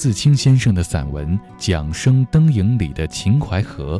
自清先生的散文《桨声灯影里的秦淮河》，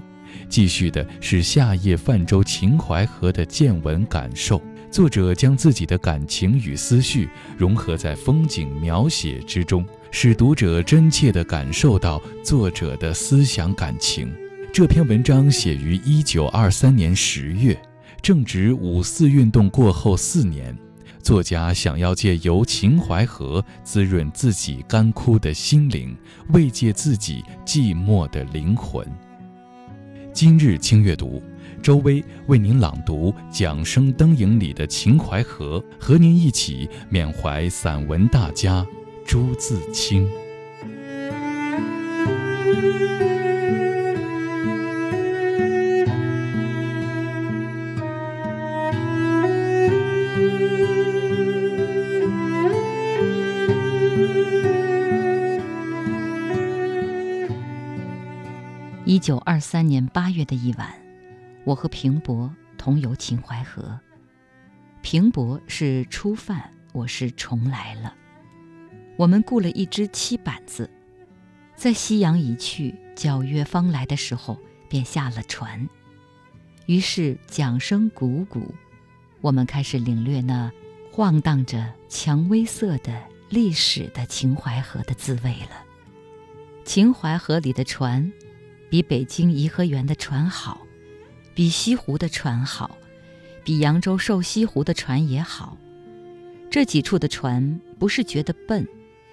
继续的是夏夜泛舟秦淮河的见闻感受。作者将自己的感情与思绪融合在风景描写之中，使读者真切地感受到作者的思想感情。这篇文章写于一九二三年十月，正值五四运动过后四年。作家想要借由秦淮河滋润自己干枯的心灵，慰藉自己寂寞的灵魂。今日轻阅读，周薇为您朗读《桨声灯影里的秦淮河》，和您一起缅怀散文大家朱自清。一九二三年八月的一晚，我和平伯同游秦淮河。平伯是初犯，我是重来了。我们雇了一只七板子，在夕阳已去、皎月方来的时候，便下了船。于是桨声鼓鼓，我们开始领略那晃荡着蔷薇色的历史的秦淮河的滋味了。秦淮河里的船。比北京颐和园的船好，比西湖的船好，比扬州瘦西湖的船也好。这几处的船不是觉得笨，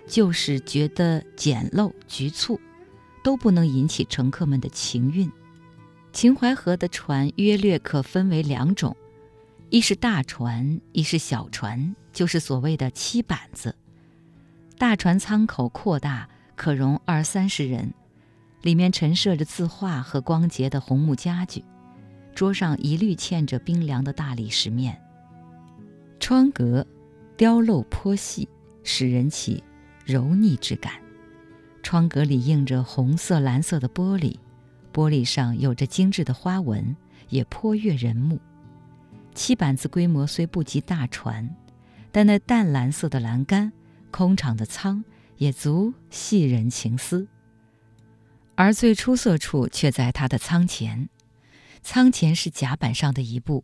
就是觉得简陋局促，都不能引起乘客们的情韵。秦淮河的船约略可分为两种，一是大船，一是小船，就是所谓的七板子。大船舱口扩大，可容二三十人。里面陈设着字画和光洁的红木家具，桌上一律嵌着冰凉的大理石面。窗格雕镂颇细，使人起柔腻之感。窗格里映着红色、蓝色的玻璃，玻璃上有着精致的花纹，也颇悦人目。七板子规模虽不及大船，但那淡蓝色的栏杆、空敞的舱，也足系人情思。而最出色处却在它的舱前，舱前是甲板上的一部，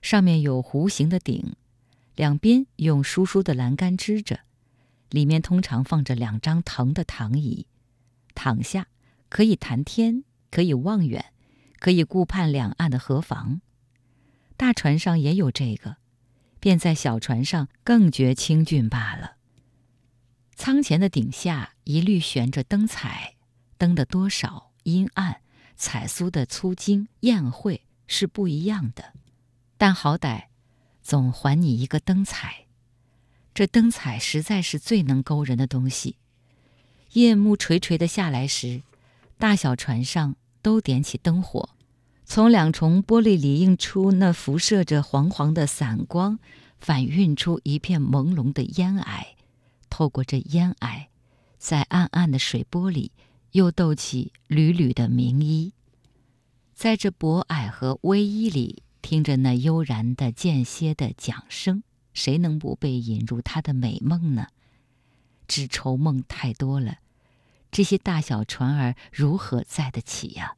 上面有弧形的顶，两边用疏疏的栏杆支着，里面通常放着两张藤的躺椅，躺下可以谈天，可以望远，可以顾盼两岸的河房。大船上也有这个，便在小船上更觉清俊罢了。舱前的顶下一律悬着灯彩。灯的多少、阴暗、彩苏的粗精、宴会是不一样的，但好歹总还你一个灯彩。这灯彩实在是最能勾人的东西。夜幕垂垂的下来时，大小船上都点起灯火，从两重玻璃里映出那辐射着黄黄的散光，反映出一片朦胧的烟霭。透过这烟霭，在暗暗的水波里。又斗起缕缕的明衣，在这薄霭和微衣里，听着那悠然的间歇的桨声，谁能不被引入他的美梦呢？只愁梦太多了，这些大小船儿如何载得起呀？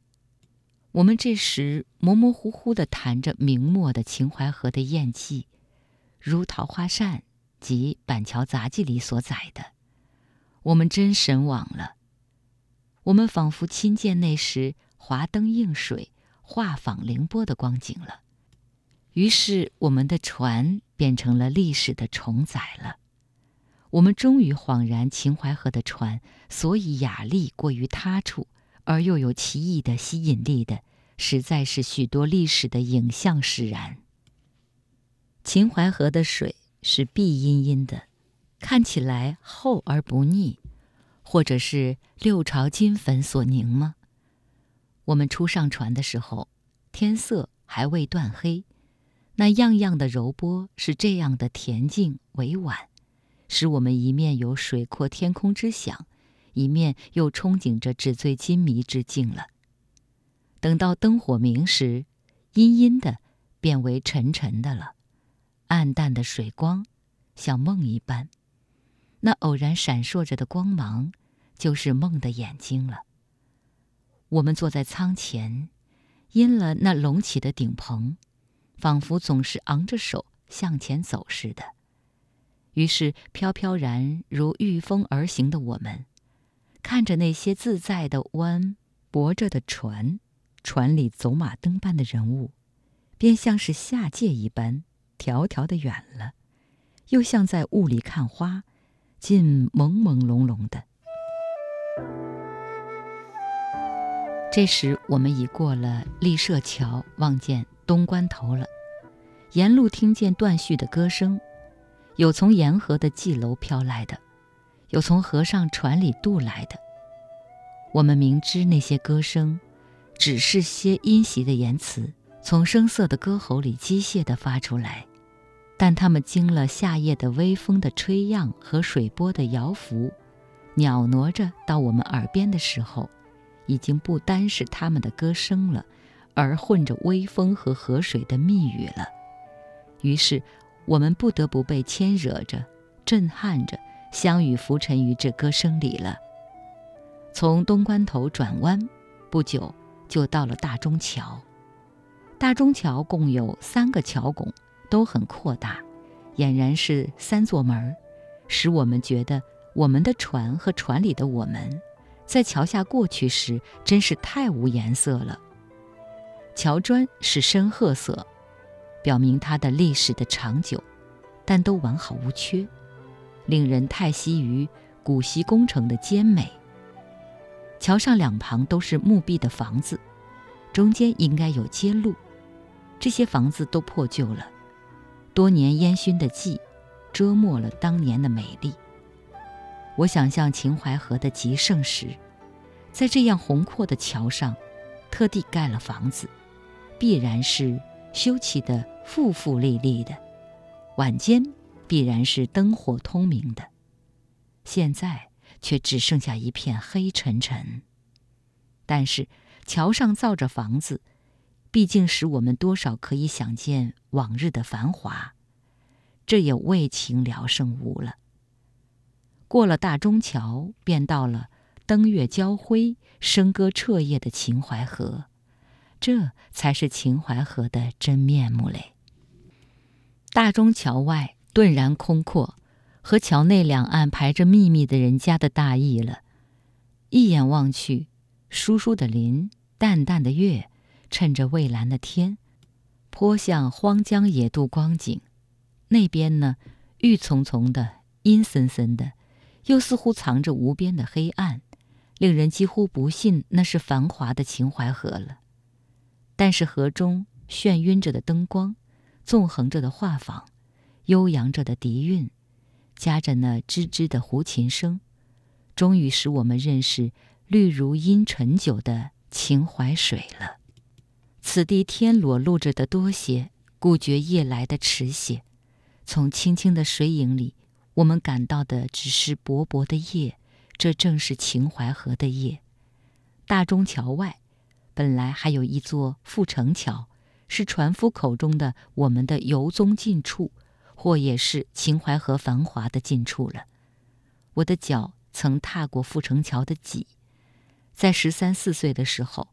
我们这时模模糊糊地谈着明末的秦淮河的艳迹，如《桃花扇》及《板桥杂记》里所载的，我们真神往了。我们仿佛亲见那时华灯映水、画舫凌波的光景了，于是我们的船变成了历史的重载了。我们终于恍然，秦淮河的船所以雅丽过于他处，而又有奇异的吸引力的，实在是许多历史的影像使然。秦淮河的水是碧阴阴的，看起来厚而不腻，或者是六朝金粉所凝吗？我们初上船的时候，天色还未断黑，那样样的柔波是这样的恬静委婉，使我们一面有水阔天空之想，一面又憧憬着纸醉金迷之境了。等到灯火明时，阴阴的变为沉沉的了，暗淡的水光，像梦一般。那偶然闪烁着的光芒，就是梦的眼睛了。我们坐在舱前，因了那隆起的顶棚，仿佛总是昂着手向前走似的。于是飘飘然如御风而行的我们，看着那些自在的弯泊着的船，船里走马灯般的人物，便像是下界一般，迢迢的远了，又像在雾里看花。尽朦朦胧胧的。这时，我们已过了立舍桥，望见东关头了。沿路听见断续的歌声，有从沿河的蓟楼飘来的，有从河上船里渡来的。我们明知那些歌声，只是些阴习的言辞，从声色的歌喉里机械地发出来。但它们经了夏夜的微风的吹漾和水波的摇拂，袅挪着到我们耳边的时候，已经不单是它们的歌声了，而混着微风和河水的密语了。于是，我们不得不被牵惹着、震撼着，相与浮沉于这歌声里了。从东关头转弯，不久就到了大中桥。大中桥共有三个桥拱。都很扩大，俨然是三座门，使我们觉得我们的船和船里的我们，在桥下过去时真是太无颜色了。桥砖是深褐色，表明它的历史的长久，但都完好无缺，令人叹息于古稀工程的坚美。桥上两旁都是木壁的房子，中间应该有街路，这些房子都破旧了。多年烟熏的迹，遮没了当年的美丽。我想象秦淮河的极盛时，在这样宏阔的桥上，特地盖了房子，必然是修葺的富富丽丽的，晚间必然是灯火通明的。现在却只剩下一片黑沉沉。但是桥上造着房子。毕竟使我们多少可以想见往日的繁华，这也未情聊胜无了。过了大中桥，便到了灯月交辉、笙歌彻夜的秦淮河，这才是秦淮河的真面目嘞。大中桥外顿然空阔，和桥内两岸排着密密的人家的大异了。一眼望去，疏疏的林，淡淡的月。趁着蔚蓝的天，颇像荒江野渡光景。那边呢，郁葱葱的，阴森森的，又似乎藏着无边的黑暗，令人几乎不信那是繁华的秦淮河了。但是河中眩晕着的灯光，纵横着的画舫，悠扬着的笛韵，夹着那吱吱的胡琴声，终于使我们认识绿如阴醇酒的秦淮水了。此地天裸露着的多些，故觉夜来的迟些。从清清的水影里，我们感到的只是薄薄的夜。这正是秦淮河的夜。大中桥外，本来还有一座阜成桥，是船夫口中的我们的游踪近处，或也是秦淮河繁华的近处了。我的脚曾踏过阜成桥的脊，在十三四岁的时候。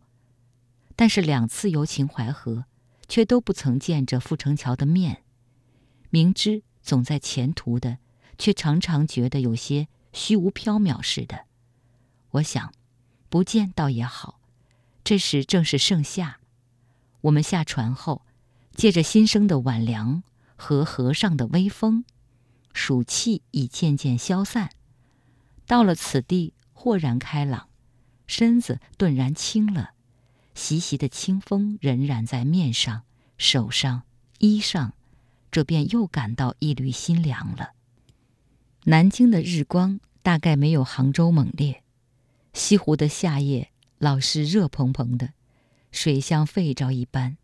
但是两次游秦淮河，却都不曾见着阜成桥的面。明知总在前途的，却常常觉得有些虚无缥缈似的。我想，不见倒也好。这时正是盛夏，我们下船后，借着新生的晚凉和河上的微风，暑气已渐渐消散。到了此地，豁然开朗，身子顿然轻了。习习的清风仍然在面上、手上、衣上，这便又感到一缕心凉了。南京的日光大概没有杭州猛烈，西湖的夏夜老是热蓬蓬的，水像沸着一般。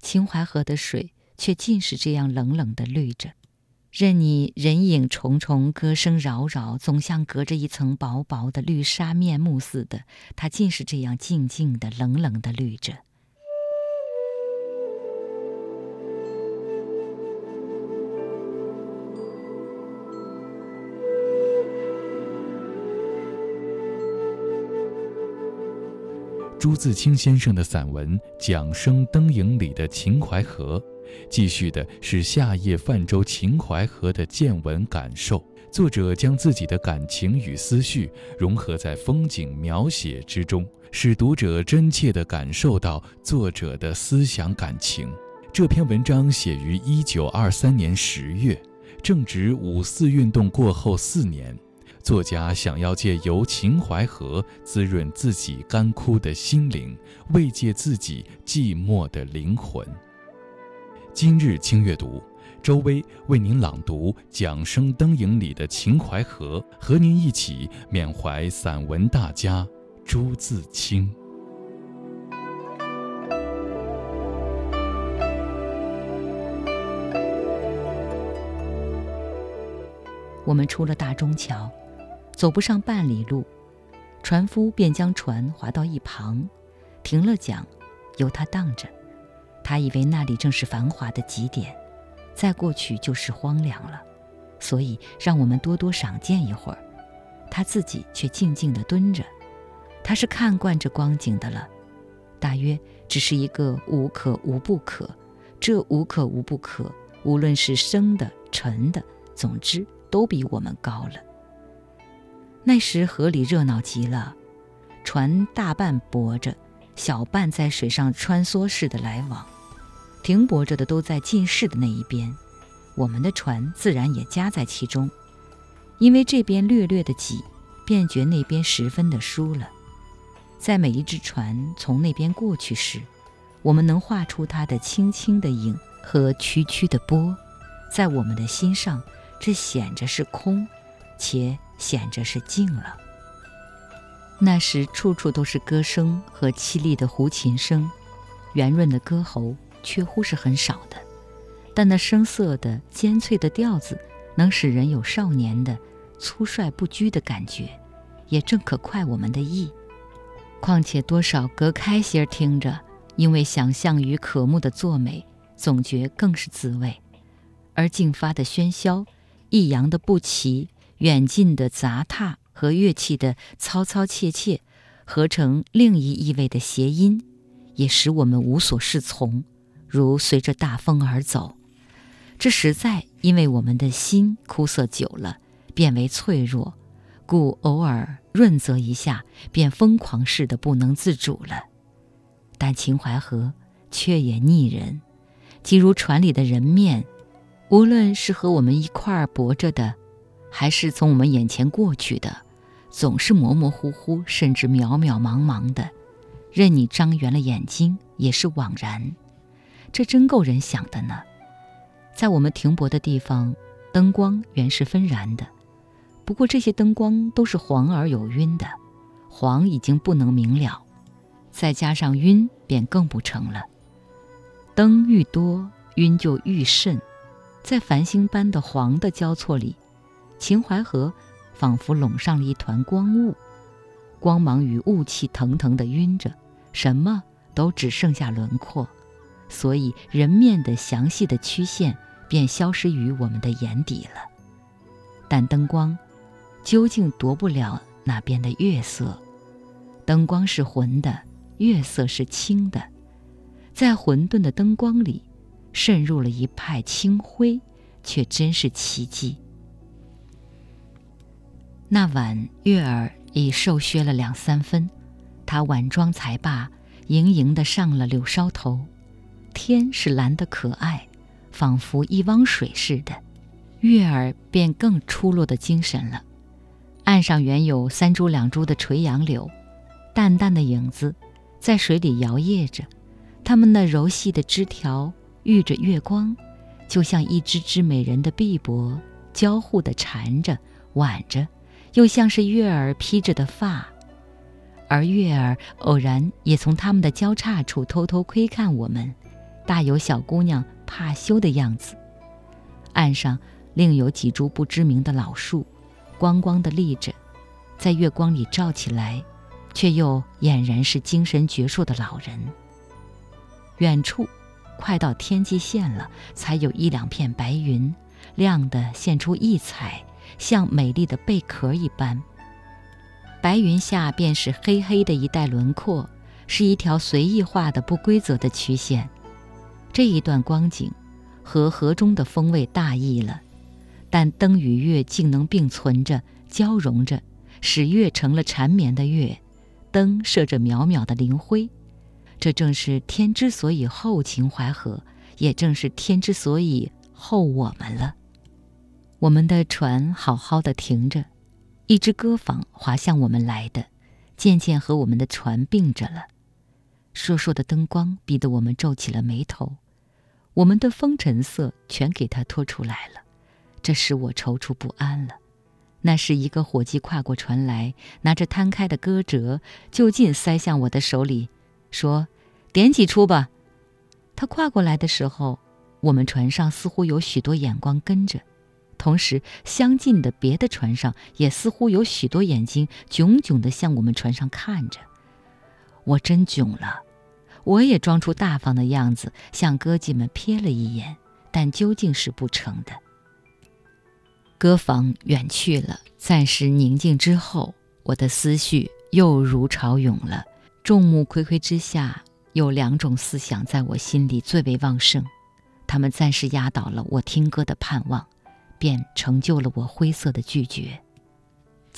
秦淮河的水却尽是这样冷冷的绿着，任你人影重重，歌声扰扰，总像隔着一层薄薄的绿纱面目似的，它尽是这样静静的、冷冷的绿着。朱自清先生的散文《桨声灯影里的秦淮河》，继续的是夏夜泛舟秦淮河的见闻感受。作者将自己的感情与思绪融合在风景描写之中，使读者真切地感受到作者的思想感情。这篇文章写于一九二三年十月，正值五四运动过后四年。作家想要借由秦淮河滋润自己干枯的心灵，慰藉自己寂寞的灵魂。今日轻阅读，周薇为您朗读《桨声灯影里的秦淮河》，和您一起缅怀散文大家朱自清。我们出了大中桥。走不上半里路，船夫便将船划到一旁，停了桨，由他荡着。他以为那里正是繁华的极点，再过去就是荒凉了，所以让我们多多赏见一会儿。他自己却静静地蹲着，他是看惯这光景的了。大约只是一个无可无不可，这无可无不可，无论是生的沉的，总之都比我们高了。那时河里热闹极了，船大半泊着，小半在水上穿梭似的来往，停泊着的都在近视的那一边，我们的船自然也夹在其中，因为这边略略的挤，便觉那边十分的疏了。在每一只船从那边过去时，我们能画出它的轻轻的影和曲曲的波，在我们的心上，这显着是空，且。显着是静了。那时处处都是歌声和凄厉的胡琴声，圆润的歌喉却乎是很少的，但那声色的尖脆的调子，能使人有少年的粗率不拘的感觉，也正可快我们的意。况且多少隔开些听着，因为想象与渴慕的作美，总觉更是滋味。而静发的喧嚣，抑扬的不齐。远近的杂沓和乐器的嘈嘈切切，合成另一意味的谐音，也使我们无所适从，如随着大风而走。这实在因为我们的心枯涩久了，变为脆弱，故偶尔润泽一下，便疯狂似的不能自主了。但秦淮河却也腻人，即如船里的人面，无论是和我们一块儿泊着的。还是从我们眼前过去的，总是模模糊糊，甚至渺渺茫茫的，任你张圆了眼睛也是枉然。这真够人想的呢。在我们停泊的地方，灯光原是纷然的，不过这些灯光都是黄而有晕的，黄已经不能明了，再加上晕，便更不成了。灯愈多，晕就愈甚，在繁星般的黄的交错里。秦淮河仿佛笼上了一团光雾，光芒与雾气腾腾地晕着，什么都只剩下轮廓，所以人面的详细的曲线便消失于我们的眼底了。但灯光究竟夺不了那边的月色，灯光是浑的，月色是清的，在混沌的灯光里渗入了一派清辉，却真是奇迹。那晚，月儿已瘦削了两三分，她晚妆才罢，盈盈的上了柳梢头。天是蓝得可爱，仿佛一汪水似的，月儿便更出落的精神了。岸上原有三株两株的垂杨柳，淡淡的影子，在水里摇曳着，它们那柔细的枝条遇着月光，就像一只只美人的臂膊，交互地缠着、挽着，又像是月儿披着的发。而月儿偶然也从他们的交叉处偷偷窥看我们，大有小姑娘怕羞的样子。岸上另有几株不知名的老树，光光的立着，在月光里照起来，却又俨然是精神矍铄的老人。远处，快到天际线了，才有一两片白云，亮的现出异彩，像美丽的贝壳一般。白云下便是黑黑的一带轮廓，是一条随意画的不规则的曲线。这一段光景，和河中的风味大异了。但灯与月竟能并存着、交融着，使月成了缠绵的月，灯射着渺渺的灵辉。这正是天之所以厚秦淮河，也正是天之所以厚我们了。我们的船好好的停着。一只歌舫划向我们来的，渐渐和我们的船并着了。烁烁的灯光逼得我们皱起了眉头，我们的风尘色全给他拖出来了，这使我踌躇不安了。那是一个伙计跨过船来，拿着摊开的歌折，就近塞向我的手里，说：“点几出吧。”他跨过来的时候，我们船上似乎有许多眼光跟着。同时，相近的别的船上也似乎有许多眼睛炯炯地向我们船上看着。我真囧了，我也装出大方的样子，向歌妓们瞥了一眼，但究竟是不成的。歌房远去了，暂时宁静之后，我的思绪又如潮涌了。众目睽睽之下，有两种思想在我心里最为旺盛，他们暂时压倒了我听歌的盼望。便成就了我灰色的拒绝。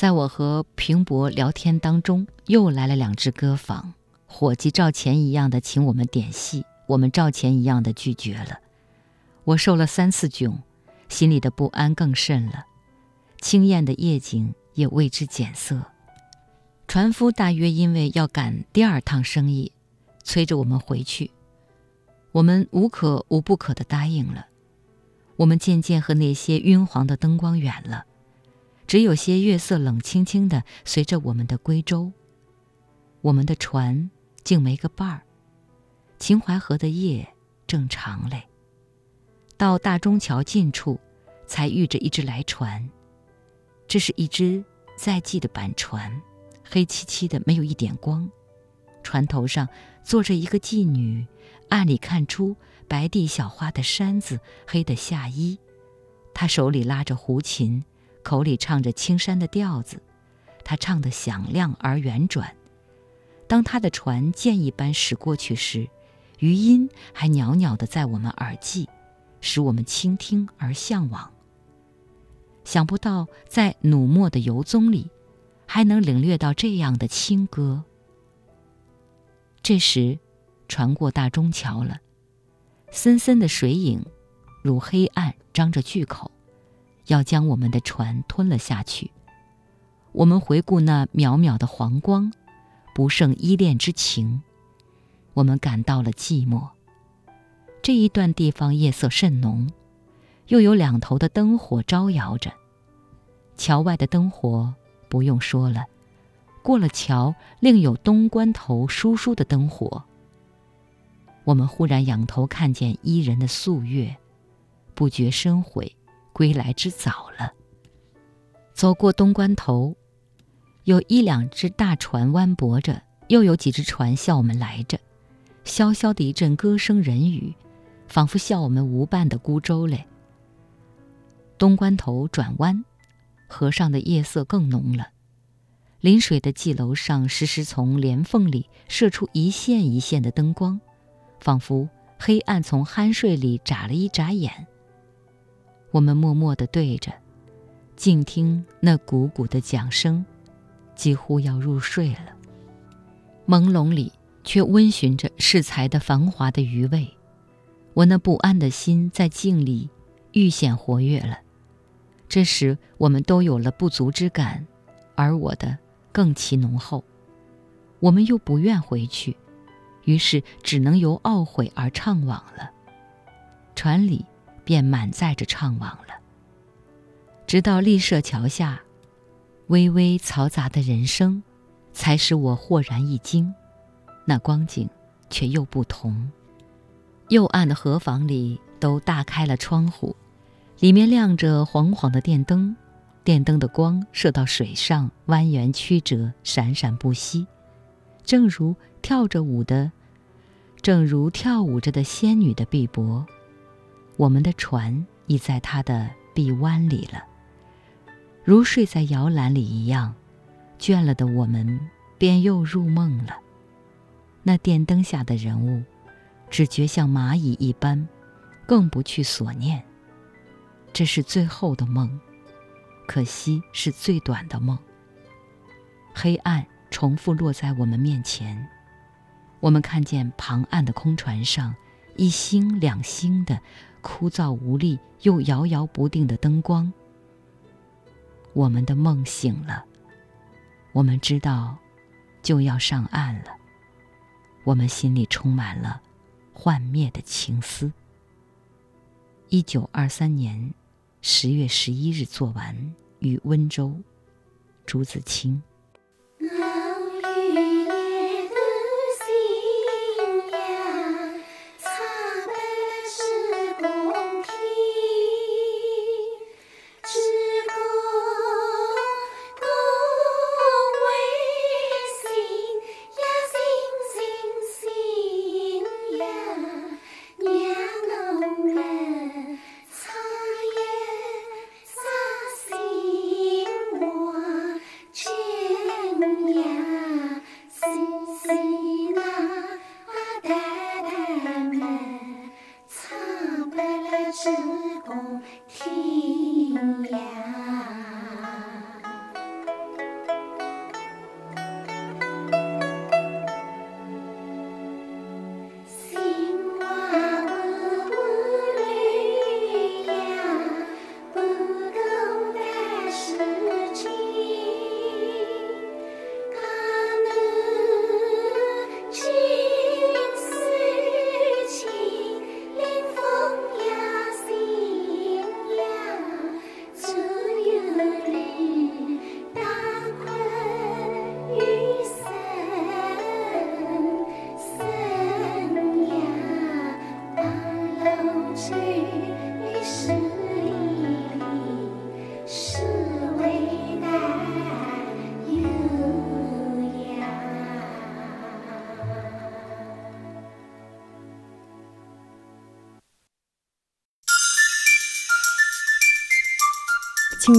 在我和平伯聊天当中，又来了两只歌房，伙计照钱一样的请我们点戏，我们照钱一样的拒绝了。我受了三次窘，心里的不安更甚了。清艳的夜景也为之减色。船夫大约因为要赶第二趟生意，催着我们回去，我们无可无不可的答应了。我们渐渐和那些晕黄的灯光远了，只有些月色冷清清的随着我们的归舟。我们的船竟没个伴儿。秦淮河的夜正长嘞。到大中桥近处，才遇着一只来船。这是一只在系的板船，黑漆漆的，没有一点光。船头上坐着一个妓女，暗里看出。白地小花的衫子，黑的夏衣，她手里拉着胡琴，口里唱着青山的调子，他唱得响亮而圆转。当他的船箭一般驶过去时，余音还袅袅地在我们耳际，使我们倾听而向往。想不到在努墨的游踪里，还能领略到这样的清歌。这时，船过大中桥了。森森的水影，如黑暗张着巨口，要将我们的船吞了下去。我们回顾那渺渺的黄光，不胜依恋之情。我们感到了寂寞。这一段地方夜色甚浓，又有两头的灯火招摇着。桥外的灯火不用说了，过了桥，另有东关头疏疏的灯火。我们忽然仰头看见伊人的素月，不觉深悔，归来之早了。走过东关头，有一两只大船弯泊着，又有几只船向我们来着。萧萧的一阵歌声人语，仿佛笑我们无伴的孤舟嘞。东关头转弯，河上的夜色更浓了。临水的记楼上，时时从帘缝里射出一线一线的灯光。仿佛黑暗从酣睡里眨了一眨眼。我们默默地对着，静听那汩汩的桨声，几乎要入睡了。朦胧里却温循着适才的繁华的余味。我那不安的心在静里愈显活跃了。这时我们都有了不足之感，而我的更其浓厚。我们又不愿回去。于是只能由懊悔而怅惘了，船里便满载着怅惘了。直到立舍桥下，微微嘈杂的人声，才使我豁然一惊。那光景却又不同。幽暗的河房里都大开了窗户，里面亮着黄黄的电灯，电灯的光射到水上，蜿蜒曲折，闪闪不息，正如跳着舞的，正如跳舞着的仙女的碧波。我们的船已在它的臂弯里了，如睡在摇篮里一样，倦了的我们便又入梦了。那电灯下的人物，只觉像蚂蚁一般，更不去所念。这是最后的梦，可惜是最短的梦。黑暗重复落在我们面前，我们看见旁岸的空船上一星两星的枯燥无力又摇摇不定的灯光。我们的梦醒了，我们知道就要上岸了。我们心里充满了幻灭的情思。一九二三年十月十一日做完，于温州，朱自清。me.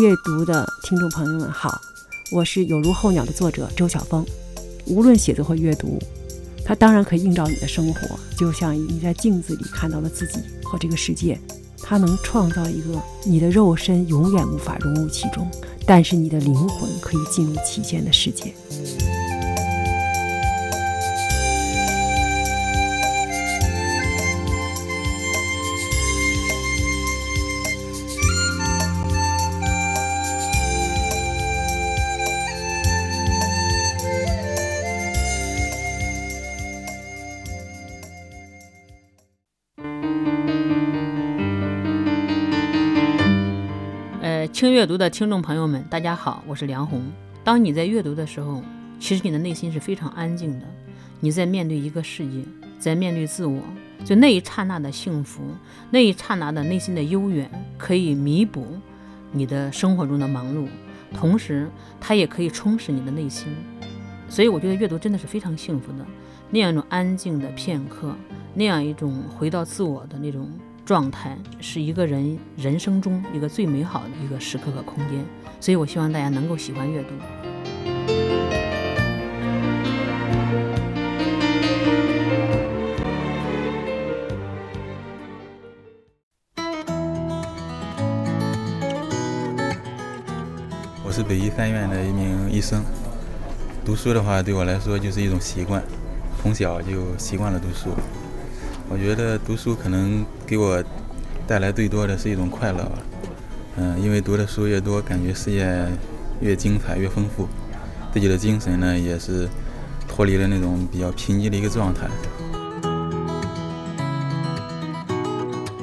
阅读的听众朋友们好，我是有如候鸟的作者周晓峰。无论写作或阅读，它当然可以映照你的生活，就像你在镜子里看到了自己和这个世界。它能创造一个你的肉身永远无法融入其中，但是你的灵魂可以进入其间的世界。听阅读的听众朋友们，大家好，我是梁红。当你在阅读的时候，其实你的内心是非常安静的。你在面对一个世界，在面对自我，就那一刹那的幸福，那一刹那的内心的悠远，可以弥补你的生活中的忙碌，同时它也可以充实你的内心。所以我觉得阅读真的是非常幸福的，那样一种安静的片刻，那样一种回到自我的那种。状态是一个人人生中一个最美好的一个时刻和空间，所以我希望大家能够喜欢阅读。我是北医三院的一名医生，读书的话对我来说就是一种习惯，从小就习惯了读书。我觉得读书可能给我带来最多的是一种快乐吧，嗯，因为读的书越多，感觉世界越精彩、越丰富，自己的精神呢也是脱离了那种比较贫瘠的一个状态，